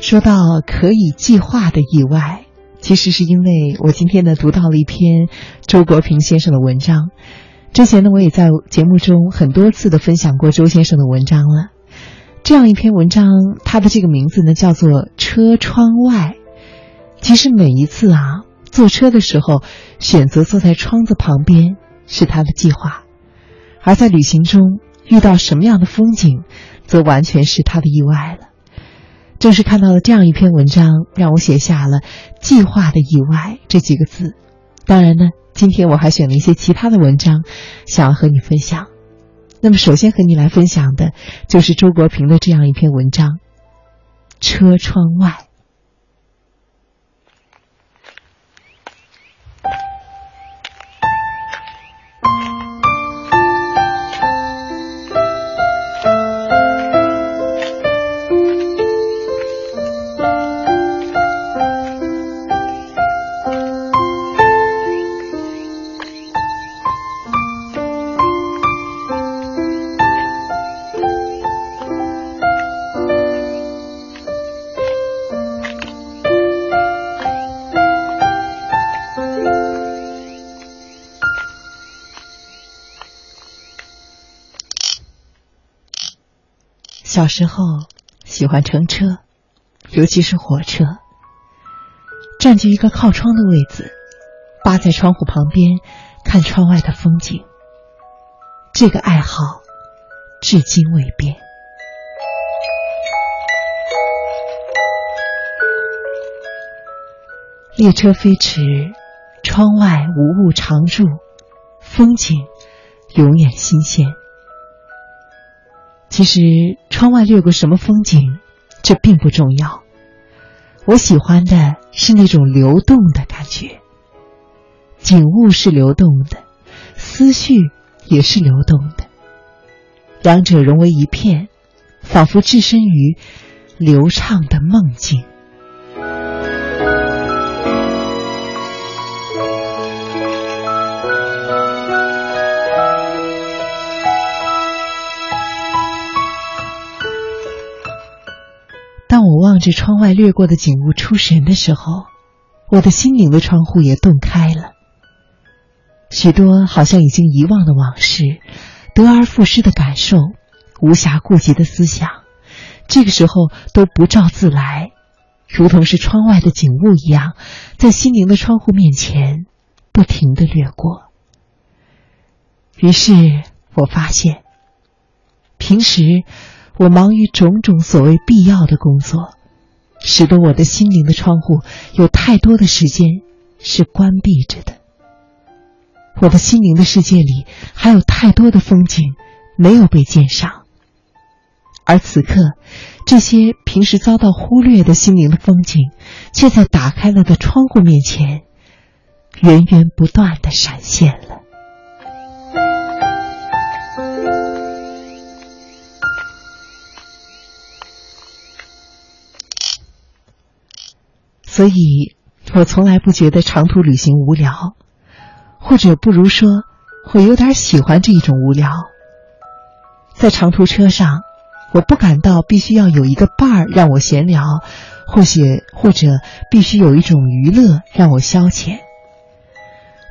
说到可以计划的意外，其实是因为我今天呢读到了一篇周国平先生的文章。之前呢，我也在节目中很多次的分享过周先生的文章了。这样一篇文章，它的这个名字呢叫做《车窗外》。其实每一次啊，坐车的时候选择坐在窗子旁边是他的计划，而在旅行中遇到什么样的风景，则完全是他的意外了。正是看到了这样一篇文章，让我写下了“计划的意外”这几个字。当然呢，今天我还选了一些其他的文章，想要和你分享。那么，首先和你来分享的就是周国平的这样一篇文章，《车窗外》。小时候喜欢乘车，尤其是火车，占据一个靠窗的位子，扒在窗户旁边看窗外的风景。这个爱好至今未变。列车飞驰，窗外无物常驻，风景永远新鲜。其实，窗外掠过什么风景，这并不重要。我喜欢的是那种流动的感觉。景物是流动的，思绪也是流动的，两者融为一片，仿佛置身于流畅的梦境。当我望着窗外掠过的景物出神的时候，我的心灵的窗户也洞开了。许多好像已经遗忘的往事，得而复失的感受，无暇顾及的思想，这个时候都不照自来，如同是窗外的景物一样，在心灵的窗户面前不停的掠过。于是我发现，平时。我忙于种种所谓必要的工作，使得我的心灵的窗户有太多的时间是关闭着的。我的心灵的世界里还有太多的风景没有被鉴赏，而此刻，这些平时遭到忽略的心灵的风景，却在打开了的窗户面前，源源不断的闪现了。所以，我从来不觉得长途旅行无聊，或者不如说，我有点喜欢这一种无聊。在长途车上，我不感到必须要有一个伴儿让我闲聊，或许或者必须有一种娱乐让我消遣。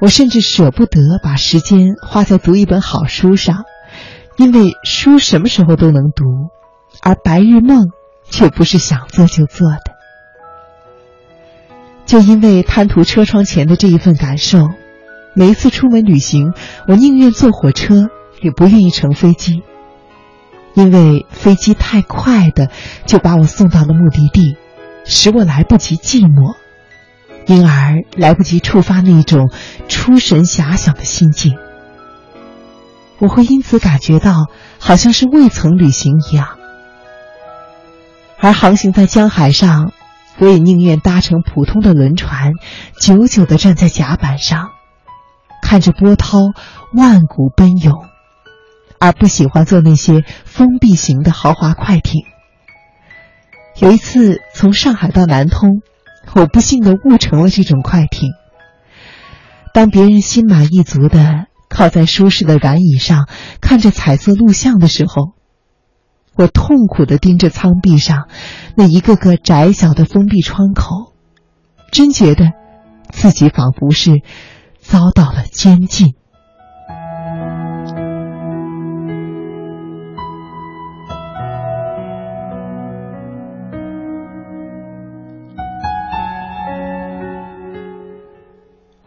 我甚至舍不得把时间花在读一本好书上，因为书什么时候都能读，而白日梦却不是想做就做的。就因为贪图车窗前的这一份感受，每一次出门旅行，我宁愿坐火车，也不愿意乘飞机。因为飞机太快的就把我送到了目的地，使我来不及寂寞，因而来不及触发那种出神遐想的心境。我会因此感觉到好像是未曾旅行一样，而航行在江海上。我也宁愿搭乘普通的轮船，久久的站在甲板上，看着波涛万古奔涌，而不喜欢坐那些封闭型的豪华快艇。有一次从上海到南通，我不幸的误乘了这种快艇。当别人心满意足的靠在舒适的软椅上看着彩色录像的时候，我痛苦地盯着舱壁上那一个个窄小的封闭窗口，真觉得自己仿佛是遭到了监禁。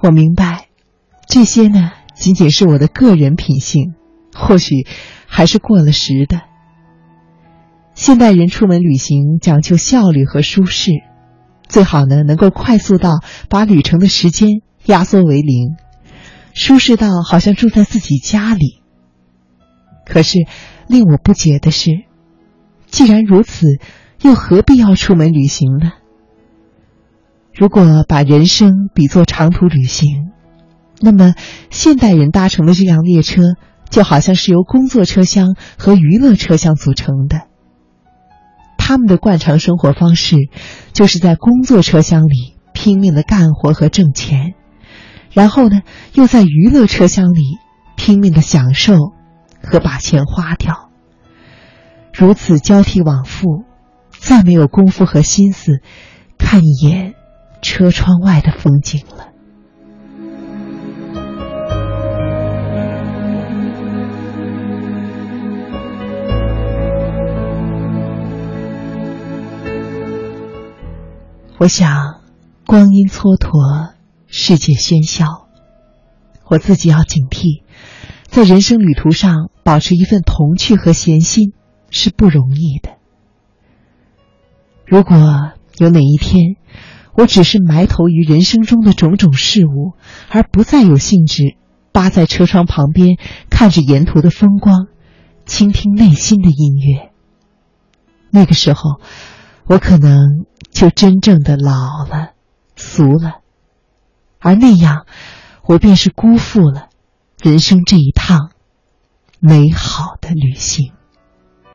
我明白，这些呢仅仅是我的个人品性，或许还是过了时的。现代人出门旅行讲究效率和舒适，最好呢能够快速到把旅程的时间压缩为零，舒适到好像住在自己家里。可是令我不解的是，既然如此，又何必要出门旅行呢？如果把人生比作长途旅行，那么现代人搭乘的这辆列车就好像是由工作车厢和娱乐车厢组成的。他们的惯常生活方式，就是在工作车厢里拼命的干活和挣钱，然后呢，又在娱乐车厢里拼命的享受和把钱花掉。如此交替往复，再没有功夫和心思看一眼。车窗外的风景了。我想，光阴蹉跎，世界喧嚣，我自己要警惕，在人生旅途上保持一份童趣和闲心是不容易的。如果有哪一天，我只是埋头于人生中的种种事物，而不再有兴致扒在车窗旁边看着沿途的风光，倾听内心的音乐。那个时候，我可能就真正的老了、俗了，而那样，我便是辜负了人生这一趟美好的旅行。